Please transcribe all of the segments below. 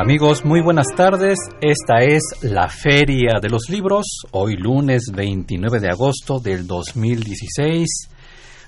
Amigos, muy buenas tardes. Esta es la Feria de los Libros, hoy lunes 29 de agosto del 2016.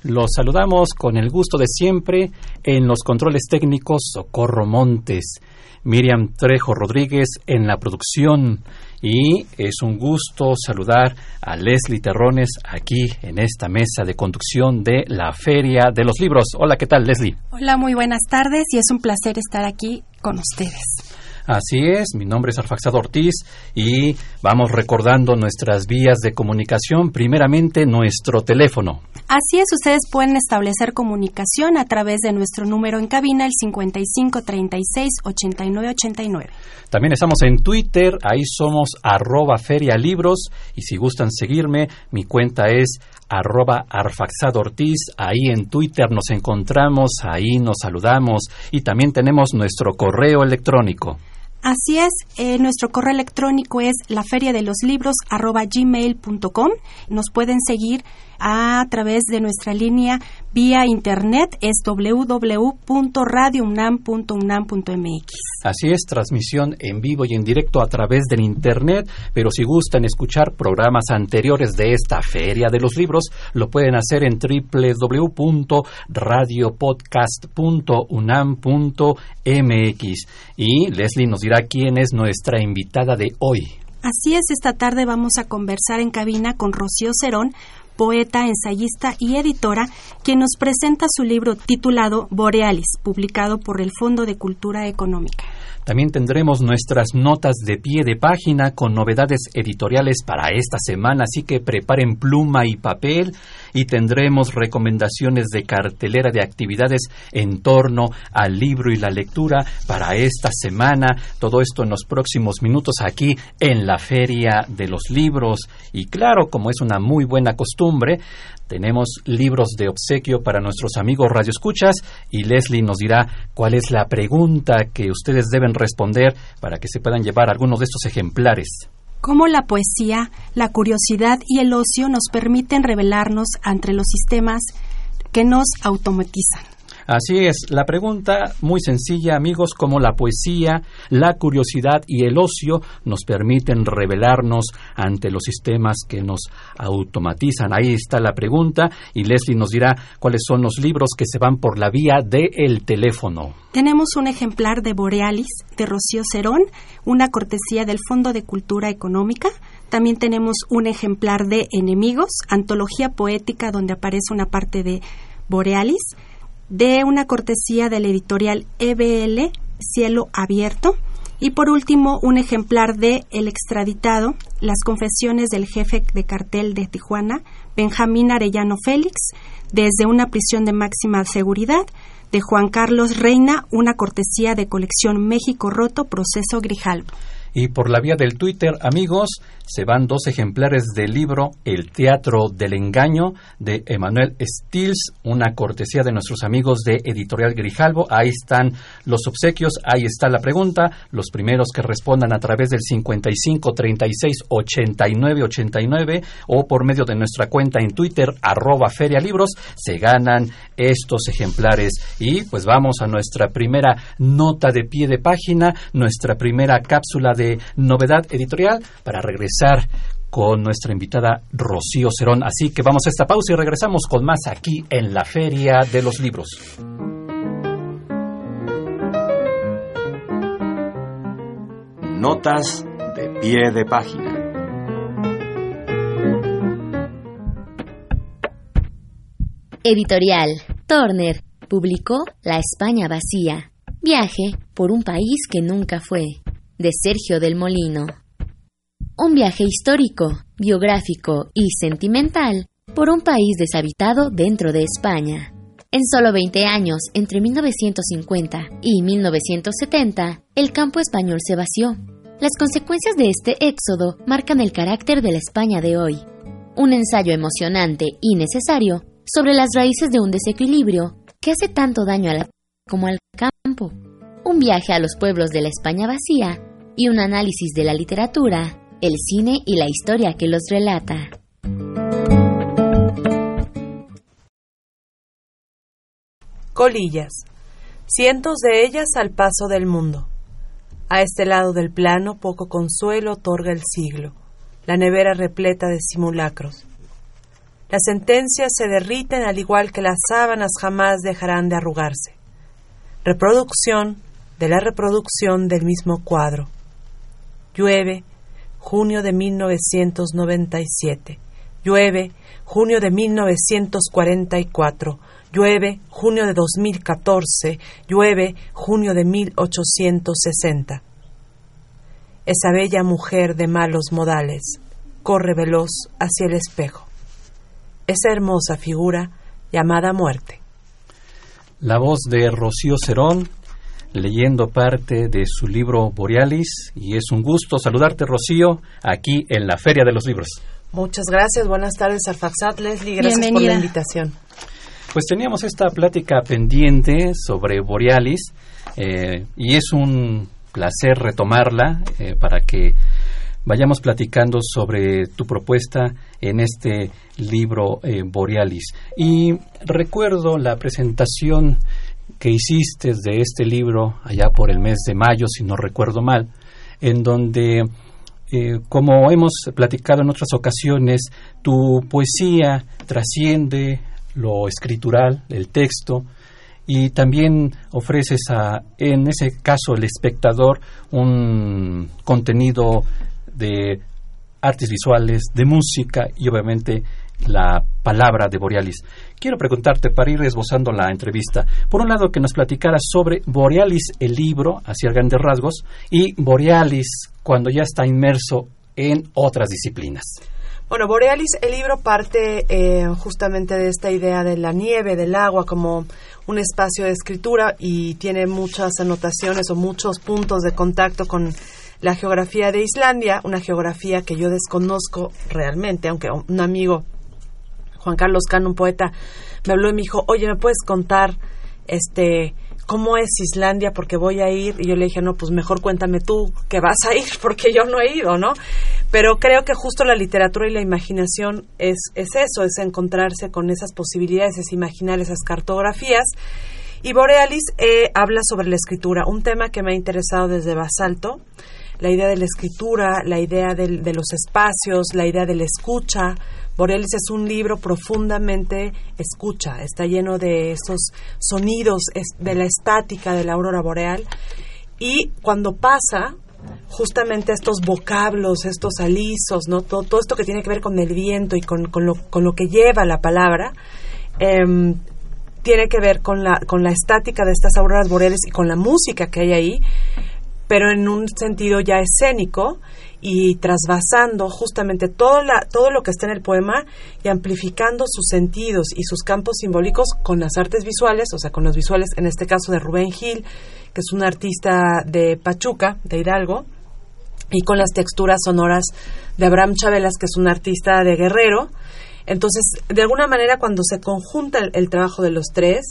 Los saludamos con el gusto de siempre en los controles técnicos Socorro Montes, Miriam Trejo Rodríguez en la producción y es un gusto saludar a Leslie Terrones aquí en esta mesa de conducción de la Feria de los Libros. Hola, ¿qué tal Leslie? Hola, muy buenas tardes y es un placer estar aquí con ustedes. Así es, mi nombre es Alfaxado Ortiz y vamos recordando nuestras vías de comunicación, primeramente nuestro teléfono. Así es, ustedes pueden establecer comunicación a través de nuestro número en cabina, el 55 36 89 89. También estamos en Twitter, ahí somos arroba ferialibros y si gustan seguirme, mi cuenta es arroba Arfaxado Ortiz, ahí en Twitter nos encontramos, ahí nos saludamos y también tenemos nuestro correo electrónico. Así es, eh, nuestro correo electrónico es laferiadeloslibros.gmail.com. Nos pueden seguir a través de nuestra línea vía internet, es www.radiounam.unam.mx. Así es, transmisión en vivo y en directo a través del internet, pero si gustan escuchar programas anteriores de esta Feria de los Libros, lo pueden hacer en www.radiopodcast.unam.mx. Y Leslie nos dirá quién es nuestra invitada de hoy. Así es, esta tarde vamos a conversar en cabina con Rocío Cerón, poeta, ensayista y editora, quien nos presenta su libro titulado Borealis, publicado por el Fondo de Cultura Económica. También tendremos nuestras notas de pie de página con novedades editoriales para esta semana, así que preparen pluma y papel y tendremos recomendaciones de cartelera de actividades en torno al libro y la lectura para esta semana. Todo esto en los próximos minutos aquí en la Feria de los Libros. Y claro, como es una muy buena costumbre, tenemos libros de obsequio para nuestros amigos radioescuchas y Leslie nos dirá cuál es la pregunta que ustedes deben responder para que se puedan llevar algunos de estos ejemplares. Cómo la poesía, la curiosidad y el ocio nos permiten revelarnos ante los sistemas que nos automatizan. Así es, la pregunta muy sencilla, amigos, como la poesía, la curiosidad y el ocio nos permiten revelarnos ante los sistemas que nos automatizan. Ahí está la pregunta y Leslie nos dirá cuáles son los libros que se van por la vía del teléfono. Tenemos un ejemplar de Borealis de Rocío Cerón, una cortesía del Fondo de Cultura Económica. También tenemos un ejemplar de Enemigos, antología poética donde aparece una parte de Borealis de una cortesía del editorial EBL Cielo Abierto. Y por último, un ejemplar de El extraditado, Las confesiones del jefe de cartel de Tijuana, Benjamín Arellano Félix, desde una prisión de máxima seguridad, de Juan Carlos Reina, una cortesía de colección México Roto, Proceso Grijalvo. Y por la vía del Twitter, amigos, se van dos ejemplares del libro El Teatro del Engaño de Emanuel Stills, una cortesía de nuestros amigos de Editorial Grijalvo. Ahí están los obsequios, ahí está la pregunta. Los primeros que respondan a través del 55 36 89 89 o por medio de nuestra cuenta en Twitter, arroba ferialibros, se ganan estos ejemplares. Y pues vamos a nuestra primera nota de pie de página, nuestra primera cápsula de novedad editorial para regresar con nuestra invitada Rocío Cerón. Así que vamos a esta pausa y regresamos con más aquí en la Feria de los Libros. Notas de pie de página. Editorial Turner publicó La España vacía. Viaje por un país que nunca fue, de Sergio del Molino. Un viaje histórico, biográfico y sentimental por un país deshabitado dentro de España. En solo 20 años, entre 1950 y 1970, el campo español se vació. Las consecuencias de este éxodo marcan el carácter de la España de hoy. Un ensayo emocionante y necesario sobre las raíces de un desequilibrio que hace tanto daño a la como al campo. Un viaje a los pueblos de la España vacía y un análisis de la literatura, el cine y la historia que los relata. Colillas. Cientos de ellas al paso del mundo. A este lado del plano poco consuelo otorga el siglo, la nevera repleta de simulacros. Las sentencias se derriten al igual que las sábanas jamás dejarán de arrugarse. Reproducción de la reproducción del mismo cuadro. Llueve, junio de 1997. Llueve, junio de 1944. Llueve, junio de 2014. Llueve, junio de 1860. Esa bella mujer de malos modales corre veloz hacia el espejo. Esa hermosa figura llamada muerte. La voz de Rocío Cerón leyendo parte de su libro Borealis y es un gusto saludarte Rocío aquí en la Feria de los Libros. Muchas gracias, buenas tardes Arfaxat, Leslie, gracias por la invitación. Pues teníamos esta plática pendiente sobre Borealis eh, y es un placer retomarla eh, para que vayamos platicando sobre tu propuesta en este libro eh, Borealis. Y recuerdo la presentación que hiciste de este libro allá por el mes de mayo, si no recuerdo mal, en donde, eh, como hemos platicado en otras ocasiones, tu poesía trasciende lo escritural, el texto, y también ofreces a, en ese caso, el espectador un contenido de artes visuales, de música y obviamente la palabra de Borealis. Quiero preguntarte, para ir esbozando la entrevista, por un lado que nos platicaras sobre Borealis, el libro, hacia grandes rasgos, y Borealis cuando ya está inmerso en otras disciplinas. Bueno, Borealis, el libro parte eh, justamente de esta idea de la nieve, del agua, como un espacio de escritura y tiene muchas anotaciones o muchos puntos de contacto con la geografía de Islandia, una geografía que yo desconozco realmente, aunque un amigo Juan Carlos Cano, un poeta, me habló y me dijo, oye, ¿me puedes contar este cómo es Islandia? Porque voy a ir. Y yo le dije, no, pues mejor cuéntame tú que vas a ir, porque yo no he ido, ¿no? Pero creo que justo la literatura y la imaginación es, es eso, es encontrarse con esas posibilidades, es imaginar esas cartografías. Y Borealis eh, habla sobre la escritura, un tema que me ha interesado desde Basalto, la idea de la escritura, la idea de los espacios, la idea de la escucha, Borealis es un libro profundamente escucha, está lleno de esos sonidos de la estática de la aurora boreal y cuando pasa justamente estos vocablos, estos alisos, ¿no? todo, todo esto que tiene que ver con el viento y con, con, lo, con lo, que lleva la palabra, em, tiene que ver con la, con la estática de estas auroras boreales y con la música que hay ahí, pero en un sentido ya escénico y trasvasando justamente todo, la, todo lo que está en el poema y amplificando sus sentidos y sus campos simbólicos con las artes visuales, o sea, con los visuales, en este caso de Rubén Gil, que es un artista de Pachuca, de Hidalgo, y con las texturas sonoras de Abraham Chabelas, que es un artista de Guerrero. Entonces, de alguna manera, cuando se conjunta el trabajo de los tres,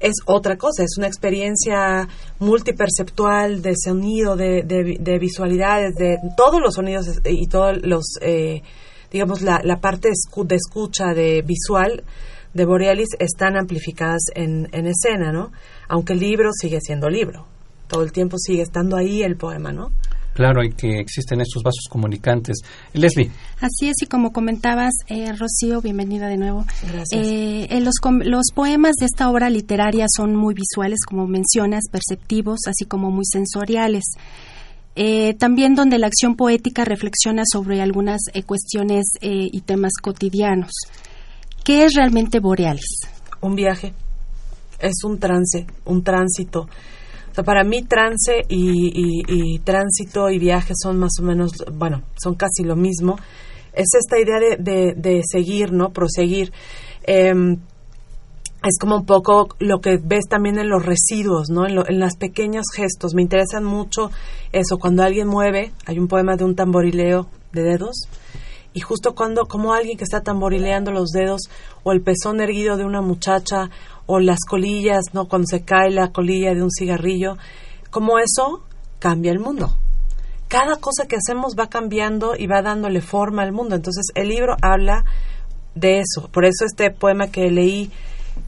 es otra cosa, es una experiencia multiperceptual de sonido, de, de, visualidades, de todos los sonidos y todos los, eh, digamos, la, la parte de escucha de visual de Borealis están amplificadas en, en escena, ¿no? Aunque el libro sigue siendo libro, todo el tiempo sigue estando ahí el poema, ¿no? Claro, y que existen estos vasos comunicantes. Leslie. Así es, y como comentabas, eh, Rocío, bienvenida de nuevo. Gracias. Eh, los, los poemas de esta obra literaria son muy visuales, como mencionas, perceptivos, así como muy sensoriales. Eh, también donde la acción poética reflexiona sobre algunas eh, cuestiones eh, y temas cotidianos. ¿Qué es realmente Borealis? Un viaje, es un trance, un tránsito para mí trance y, tránsito y viaje son más o menos, bueno, son casi lo mismo. Es esta idea de, seguir, ¿no? Proseguir. Em, es como un poco lo que ves también en los residuos, ¿no? En, lo, en los pequeños gestos. Me interesan mucho eso, cuando alguien mueve, hay un poema de un tamborileo de dedos, y justo cuando, como alguien que está tamborileando los dedos, o el pezón erguido de una muchacha, o las colillas, ¿no? Cuando se cae la colilla de un cigarrillo, como eso cambia el mundo. Cada cosa que hacemos va cambiando y va dándole forma al mundo. Entonces, el libro habla de eso. Por eso este poema que leí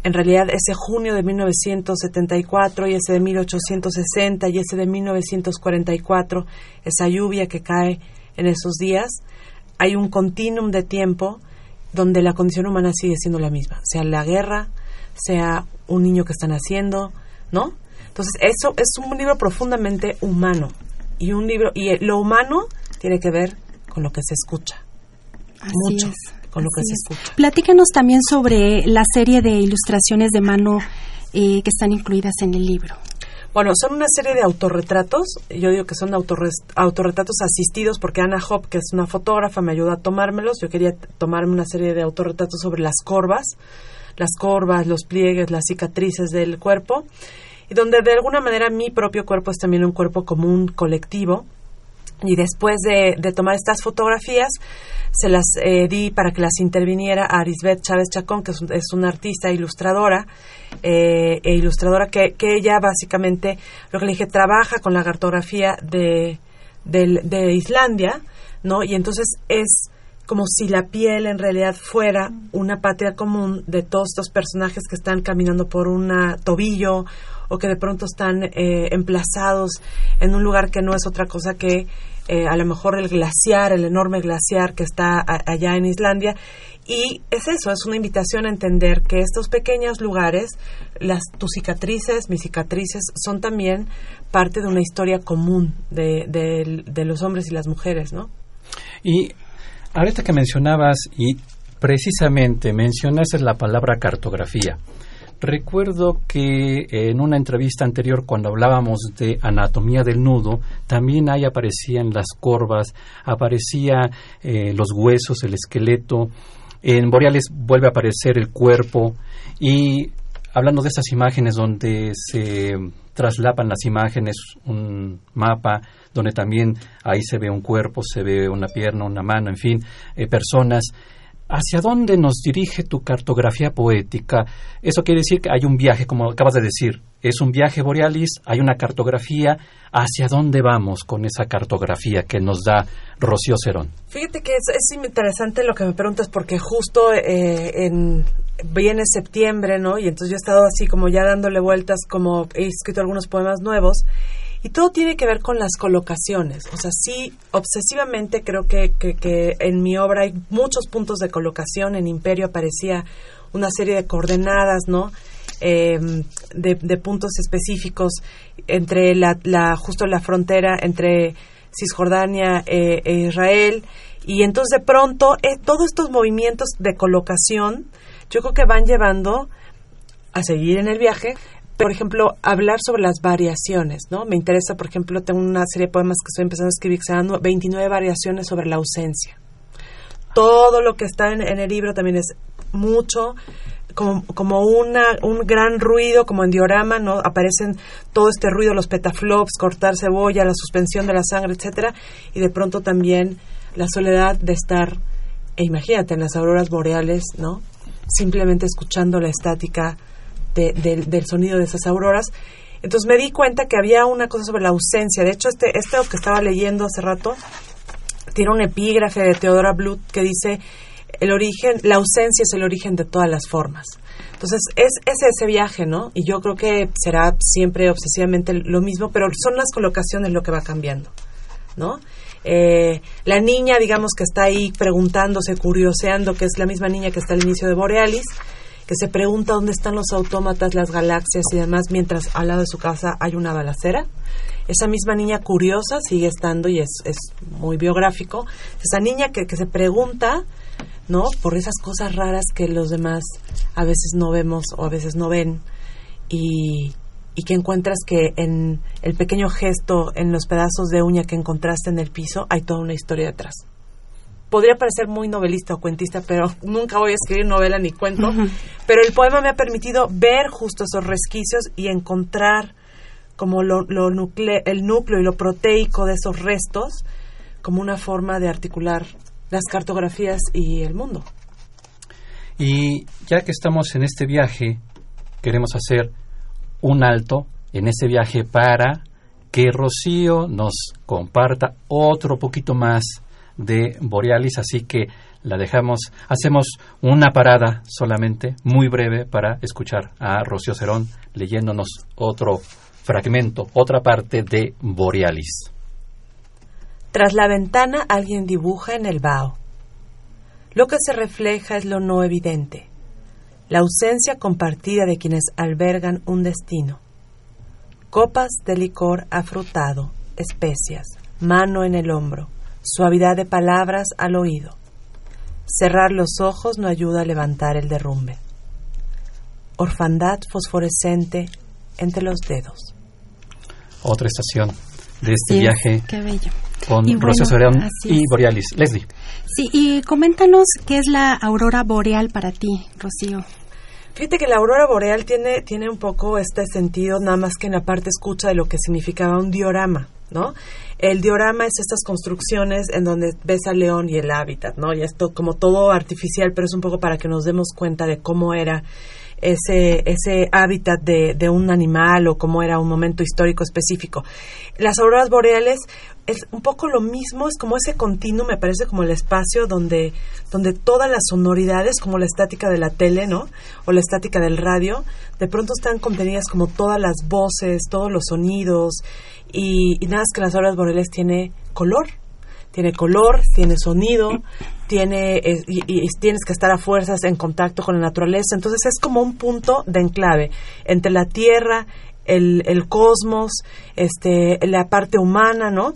en realidad ese junio de 1974 y ese de 1860 y ese de 1944, esa lluvia que cae en esos días, hay un continuum de tiempo donde la condición humana sigue siendo la misma, sea la guerra, sea un niño que están haciendo, ¿no? Entonces, eso es un libro profundamente humano y un libro y lo humano tiene que ver con lo que se escucha. mucho con lo que se escucha. Platícanos también sobre la serie de ilustraciones de mano eh, que están incluidas en el libro. Bueno, son una serie de autorretratos. Yo digo que son autorretratos asistidos porque Ana Hop, que es una fotógrafa, me ayudó a tomármelos. Yo quería tomarme una serie de autorretratos sobre las corvas, las corvas, los pliegues, las cicatrices del cuerpo, y donde de alguna manera mi propio cuerpo es también un cuerpo común, colectivo. Y después de, de tomar estas fotografías, se las eh, di para que las interviniera a Arisbeth Chávez Chacón, que es, una artista ilustradora, eh, e ilustradora que, ella básicamente, lo que le dije, trabaja con la cartografía de, de, Islandia, ¿no? Y entonces es como si la piel en realidad fuera una patria común de todos estos personajes que están caminando por un tobillo o que de pronto están eh, emplazados en un lugar que no es otra cosa que eh, a lo mejor el glaciar, el enorme glaciar que está allá en Islandia. Y es eso, es una invitación a entender que estos pequeños lugares, las, tus cicatrices, mis cicatrices, son también parte de una historia común de, de los hombres y las mujeres, ¿no? Y ahorita que mencionabas, y precisamente mencionaste la palabra cartografía. Recuerdo que en una entrevista anterior, cuando hablábamos de anatomía del nudo, también ahí aparecían las corvas, aparecía eh, los huesos, el esqueleto. En Boreales vuelve a aparecer el cuerpo y hablando de estas imágenes donde se traslapan las imágenes, un mapa donde también ahí se ve un cuerpo, se ve una pierna, una mano, en fin, eh, personas. ¿Hacia dónde nos dirige tu cartografía poética? Eso quiere decir que hay un viaje, como acabas de decir. Es un viaje borealis, hay una cartografía. ¿Hacia dónde vamos con esa cartografía que nos da Rocío Cerón? Fíjate que es, interesante lo que me preguntas porque justo eh, en, viene septiembre, ¿no? Y entonces yo he estado así como ya dándole vueltas, como he escrito algunos poemas nuevos y todo tiene que ver con las colocaciones. O sea, sí, obsesivamente creo que, que, en mi obra hay muchos puntos de colocación. En Imperio aparecía una serie de coordenadas, ¿no? Em, de, puntos específicos entre la, la, justo la frontera entre Cisjordania eh, e Israel. Y entonces de pronto eh, todos estos movimientos de colocación yo creo que van llevando a seguir en el viaje, por ejemplo, hablar sobre las variaciones, ¿no? Me interesa, por ejemplo, tengo una serie de poemas que estoy empezando a escribir que se llaman 29 variaciones sobre la ausencia. Todo lo que está en, el libro también es mucho como, como una, un gran ruido, como en diorama, ¿no? Aparecen todo este ruido, los petaflops, cortar cebolla, la suspensión de la sangre, etcétera, y de pronto también la soledad de estar, e imagínate, en las auroras boreales, ¿no? Simplemente escuchando la estática del sonido de esas auroras. Entonces me di cuenta que había una cosa sobre la ausencia. De hecho, este, este que estaba leyendo hace rato tiene un epígrafe de Teodora Blut que dice el origen, la ausencia es el origen de todas las formas. Entonces, es, es ese viaje, ¿no? Y yo creo que será siempre obsesivamente lo mismo, pero son las colocaciones lo que va cambiando, ¿no? Eh, la niña, digamos, que está ahí preguntándose, curioseando, que es la misma niña que está al inicio de Borealis, que se pregunta dónde están los autómatas, las galaxias y demás, mientras al lado de su casa hay una balacera. Esa misma niña curiosa sigue estando y es, es muy biográfico. Esa niña que, que se pregunta, ¿no? Por esas cosas raras que los demás a veces no vemos o a veces no ven y, y que encuentras que en el pequeño gesto, en los pedazos de uña que encontraste en el piso, hay toda una historia detrás. Podría parecer muy novelista o cuentista, pero nunca voy a escribir novela ni cuento. Pero el poema me ha permitido ver justo esos resquicios y encontrar como lo, el núcleo y lo proteico de esos restos como una forma de articular las cartografías y el mundo. Y ya que estamos en este viaje, queremos hacer un alto en ese viaje para que Rocío nos comparta otro poquito más de Borealis, así que la dejamos, hacemos una parada solamente, muy breve, para escuchar a Rocío Cerón leyéndonos otro fragmento, otra parte de Borealis. Tras la ventana alguien dibuja en el vaho. Lo que se refleja es lo no evidente, la ausencia compartida de quienes albergan un destino. Copas de licor afrutado, especias, mano en el hombro, suavidad de palabras al oído. Cerrar los ojos no ayuda a levantar el derrumbe. Orfandad fosforescente entre los dedos. Otra estación de este viaje. Qué bello con y y Borealis. Leslie. Sí, y coméntanos qué es la aurora boreal para ti, Rocío. Fíjate que la aurora boreal tiene, tiene un poco este sentido, nada más que en la parte escucha de lo que significaba un diorama, ¿no? El diorama es estas construcciones en donde ves al león y el hábitat, ¿no? Y esto como todo artificial, pero es un poco para que nos demos cuenta de cómo era ese, ese hábitat de, de un animal o cómo era un momento histórico específico. Las auroras boreales es un poco lo mismo, es como ese continuo, me parece como el espacio donde, donde todas las sonoridades, como la estática de la tele, ¿no? O la estática del radio, de pronto están contenidas como todas las voces, todos los sonidos, y, nada más que las auroras boreales tiene color, tiene color, tiene sonido, tiene y, tienes que estar a fuerzas en contacto con la naturaleza. Entonces es como un punto de enclave entre la tierra, el, el cosmos, este, la parte humana, ¿no?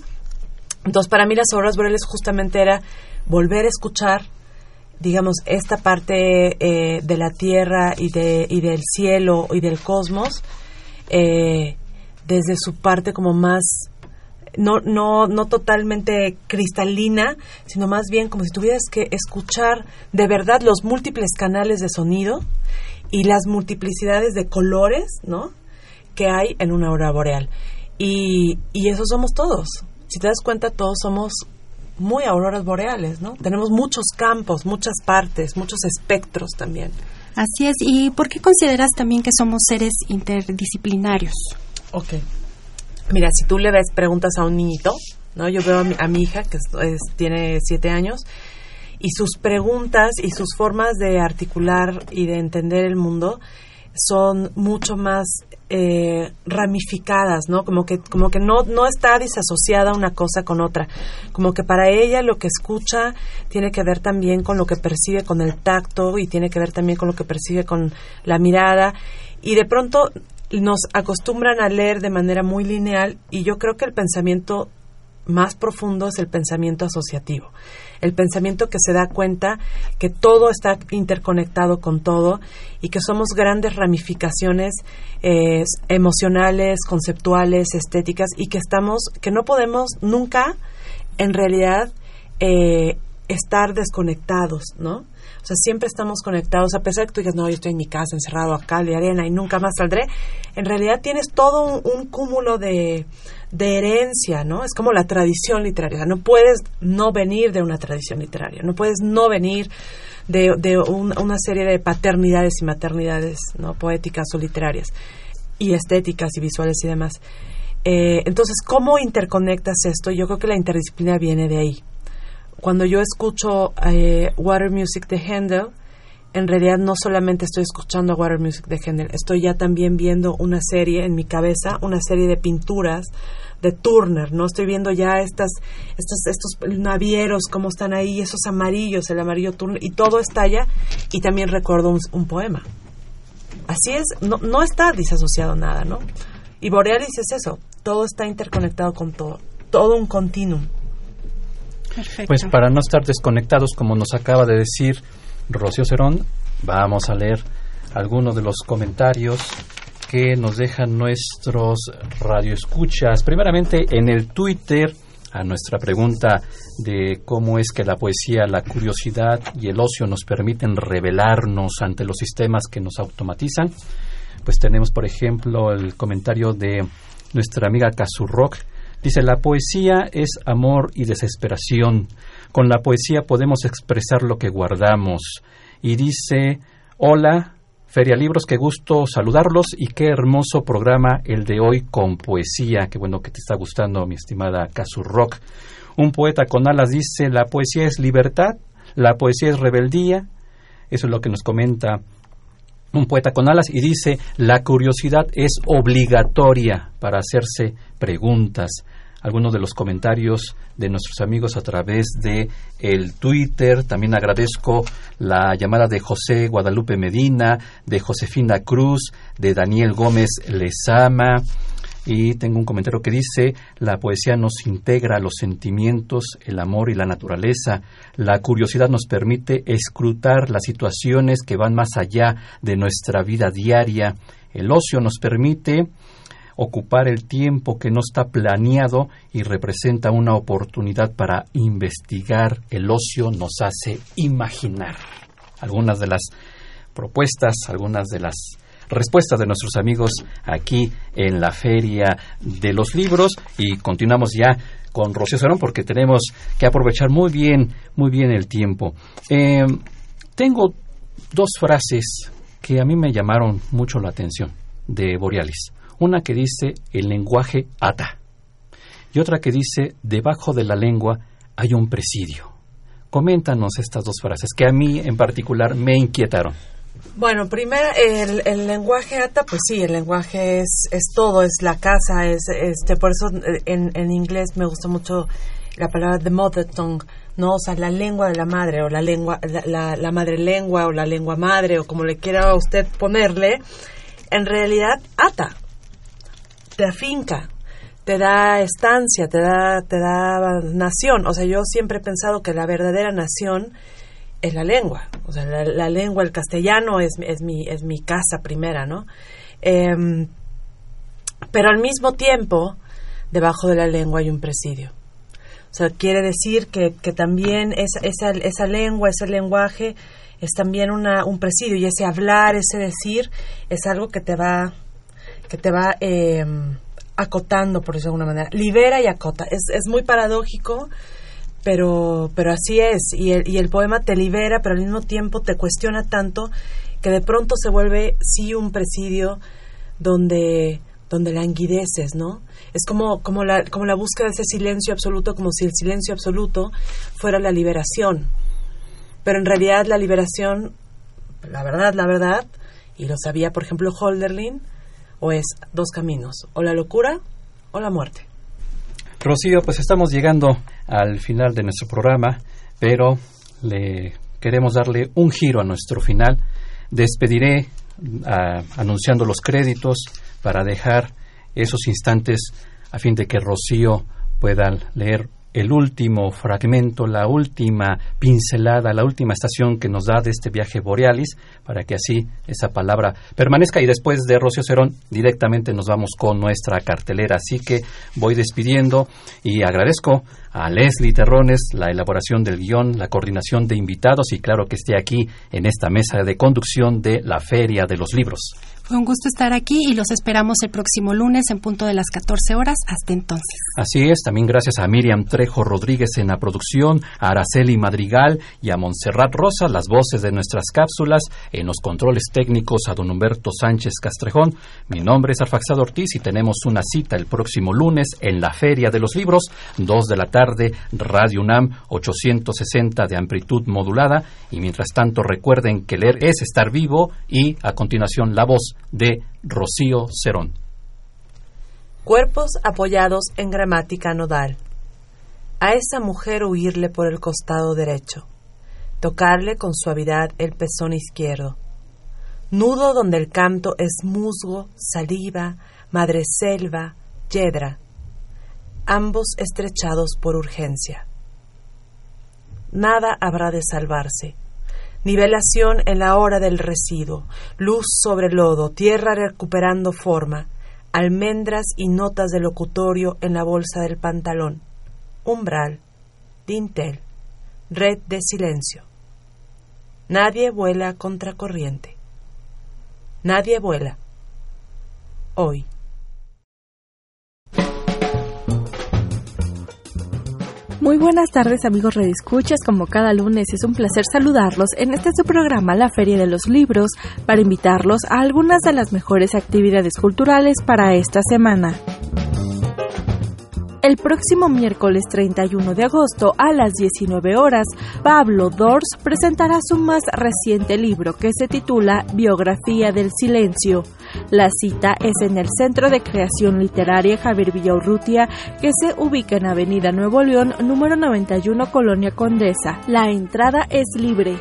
Entonces para mí las auroras boreales justamente era volver a escuchar digamos, esta parte eh, de la tierra y, de, y del cielo y del cosmos eh, desde su parte como más no, no, no totalmente cristalina, sino más bien como si tuvieras que escuchar de verdad los múltiples canales de sonido y las multiplicidades de colores, ¿no? que hay en una aurora boreal. Y, y eso somos todos. Si te das cuenta, todos somos muy auroras boreales, ¿no? Tenemos muchos campos, muchas partes, muchos espectros también. Así es. ¿Y por qué consideras también que somos seres interdisciplinarios? Ok. Mira, si tú le ves preguntas a un niñito, ¿no? Yo veo a mi, hija, que tiene siete años, y sus preguntas y sus formas de articular y de entender el mundo son mucho más eh, ramificadas, ¿no? Como que, como que no, no está disasociada una cosa con otra. Como que para ella lo que escucha tiene que ver también con lo que percibe con el tacto y tiene que ver también con lo que percibe con la mirada. Y de pronto nos acostumbran a leer de manera muy lineal y yo creo que el pensamiento más profundo es el pensamiento asociativo, el pensamiento que se da cuenta que todo está interconectado con todo y que somos grandes ramificaciones eh, emocionales, conceptuales, estéticas y que estamos, que no podemos nunca, en realidad, eh, estar desconectados, ¿no? O sea, siempre estamos conectados, a pesar de que tú digas, no, yo estoy en mi casa, encerrado acá, de arena y nunca más saldré, en realidad tienes todo un, cúmulo de, de, herencia, ¿no? Es como la tradición literaria. O sea, no puedes no venir de una tradición literaria, no puedes no venir de, de una serie de paternidades y maternidades, ¿no? Poéticas o literarias, y estéticas y visuales y demás. Eh, entonces, ¿cómo interconectas esto? Yo creo que la interdisciplina viene de ahí cuando yo escucho eh, Water Music de Handel, en realidad no solamente estoy escuchando Water Music de Handel, estoy ya también viendo una serie en mi cabeza, una serie de pinturas de Turner, ¿no? Estoy viendo ya estas, estos, estos navieros, cómo están ahí, esos amarillos, el amarillo Turner, y todo está y también recuerdo un, un poema. Así es, no, no está disasociado nada, ¿no? Y Borealis es eso, todo está interconectado con todo, todo un continuum. Pues para no estar desconectados, como nos acaba de decir Rocío Cerón, vamos a leer algunos de los comentarios que nos dejan nuestros radioescuchas. Primeramente en el Twitter, a nuestra pregunta de cómo es que la poesía, la curiosidad y el ocio nos permiten revelarnos ante los sistemas que nos automatizan, pues tenemos, por ejemplo, el comentario de nuestra amiga Rock. Dice, la poesía es amor y desesperación. Con la poesía podemos expresar lo que guardamos. Y dice, hola, Feria Libros, qué gusto saludarlos y qué hermoso programa el de hoy con poesía. Qué bueno que te está gustando, mi estimada Rock. Un poeta con alas dice, la poesía es libertad, la poesía es rebeldía. Eso es lo que nos comenta un poeta con alas y dice, la curiosidad es obligatoria para hacerse preguntas. Algunos de los comentarios de nuestros amigos a través de el Twitter. También agradezco la llamada de José Guadalupe Medina, de Josefina Cruz, de Daniel Gómez Lezama. Y tengo un comentario que dice, la poesía nos integra los sentimientos, el amor y la naturaleza. La curiosidad nos permite escrutar las situaciones que van más allá de nuestra vida diaria. El ocio nos permite ocupar el tiempo que no está planeado y representa una oportunidad para investigar. El ocio nos hace imaginar. Algunas de las propuestas, algunas de las respuestas de nuestros amigos aquí en la Feria de los Libros y continuamos ya con Rocío Cerón porque tenemos que aprovechar muy bien, muy bien el tiempo. Eh, tengo dos frases que a mí me llamaron mucho la atención de Borealis. Una que dice el lenguaje ata y otra que dice debajo de la lengua hay un presidio. Coméntanos estas dos frases que a mí en particular me inquietaron. Bueno, primero el, el, lenguaje ata, pues sí, el lenguaje es, es todo, es la casa, es este, por eso eh, en, en inglés me gusta mucho la palabra the mother tongue, no, o sea, la lengua de la madre o la lengua, la, la, madre lengua o la lengua madre o como le quiera usted ponerle, en realidad ata, te afinca, te da estancia, te da, te da nación. O sea, yo siempre he pensado que la verdadera nación es la lengua. O sea, la, lengua, el castellano es, es, mi, es mi casa primera, ¿no? Em, pero al mismo tiempo, debajo de la lengua hay un presidio. O sea, quiere decir que, que también esa, esa, esa, lengua, ese lenguaje, es también una, un presidio. Y ese hablar, ese decir, es algo que te va, que te va em, acotando, por decirlo de alguna manera. Libera y acota. Es, es muy paradójico, pero, pero así es. Y el, y el poema te libera, pero al mismo tiempo te cuestiona tanto que de pronto se vuelve sí un presidio donde donde languideces, ¿no? Es como, como, la, como la búsqueda de ese silencio absoluto, como si el silencio absoluto fuera la liberación. Pero en realidad la liberación, la verdad, la verdad, y lo sabía, por ejemplo, Holderlin, o es dos caminos, o la locura o la muerte. Rocío, pues estamos llegando al final de nuestro programa, pero le queremos darle un giro a nuestro final. Despediré anunciando los créditos para dejar esos instantes a fin de que Rocío pueda leer el último fragmento, la última pincelada, la última estación que nos da de este viaje borealis, para que así esa palabra permanezca. Y después de Rocío Cerón, directamente nos vamos con nuestra cartelera. Así que voy despidiendo y agradezco a Leslie Terrones la elaboración del guion, la coordinación de invitados y claro que esté aquí en esta mesa de conducción de la Feria de los Libros. Fue un gusto estar aquí y los esperamos el próximo lunes en punto de las 14 horas. Hasta entonces. Así es, también gracias a Miriam Trejo Rodríguez en la producción, a Araceli Madrigal y a Montserrat Rosa, las voces de nuestras cápsulas, en los controles técnicos a don Humberto Sánchez Castrejón. Mi nombre es Arfaxado Ortiz y tenemos una cita el próximo lunes en la Feria de los Libros, 2 de la tarde, Radio UNAM 860 de amplitud modulada. Y mientras tanto recuerden que leer es estar vivo y a continuación la voz de Rocío Cerón. Cuerpos apoyados en gramática nodal. A esa mujer huirle por el costado derecho, tocarle con suavidad el pezón izquierdo. Nudo donde el canto es musgo, saliva, madreselva, yedra, ambos estrechados por urgencia. Nada habrá de salvarse Nivelación en la hora del residuo, luz sobre lodo, tierra recuperando forma, almendras y notas de locutorio en la bolsa del pantalón. umbral, dintel, red de silencio. Nadie vuela contracorriente. Nadie vuela. Hoy. Muy buenas tardes amigos redescuchas, como cada lunes es un placer saludarlos en este su programa La Feria de los Libros para invitarlos a algunas de las mejores actividades culturales para esta semana. El próximo miércoles 31 de agosto a las 19 horas, Pablo Dors presentará su más reciente libro que se titula Biografía del Silencio. La cita es en el Centro de Creación Literaria Javier Villaurrutia, que se ubica en Avenida Nuevo León, número 91, Colonia Condesa. La entrada es libre.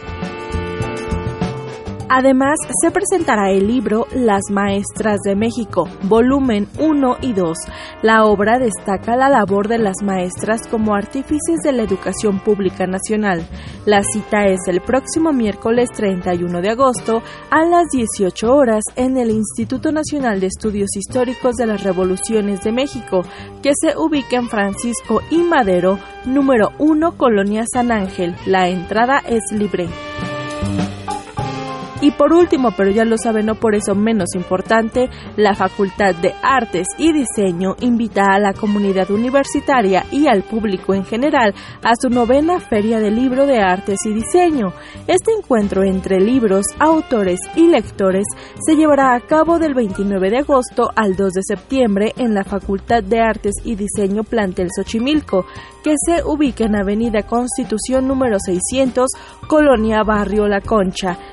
Además, se presentará el libro Las Maestras de México, volumen 1 y 2. La obra destaca la labor de las maestras como artífices de la educación pública nacional. La cita es el próximo miércoles 31 de agosto a las 18 horas en el Instituto Nacional de Estudios Históricos de las Revoluciones de México, que se ubica en Francisco y Madero, número 1, Colonia San Ángel. La entrada es libre. Y por último, pero ya lo saben, no por eso menos importante, la Facultad de Artes y Diseño invita a la comunidad universitaria y al público en general a su novena Feria de Libro de Artes y Diseño. Este encuentro entre libros, autores y lectores se llevará a cabo del 29 de agosto al 2 de septiembre en la Facultad de Artes y Diseño Plantel Xochimilco, que se ubica en Avenida Constitución número 600, Colonia Barrio La Concha.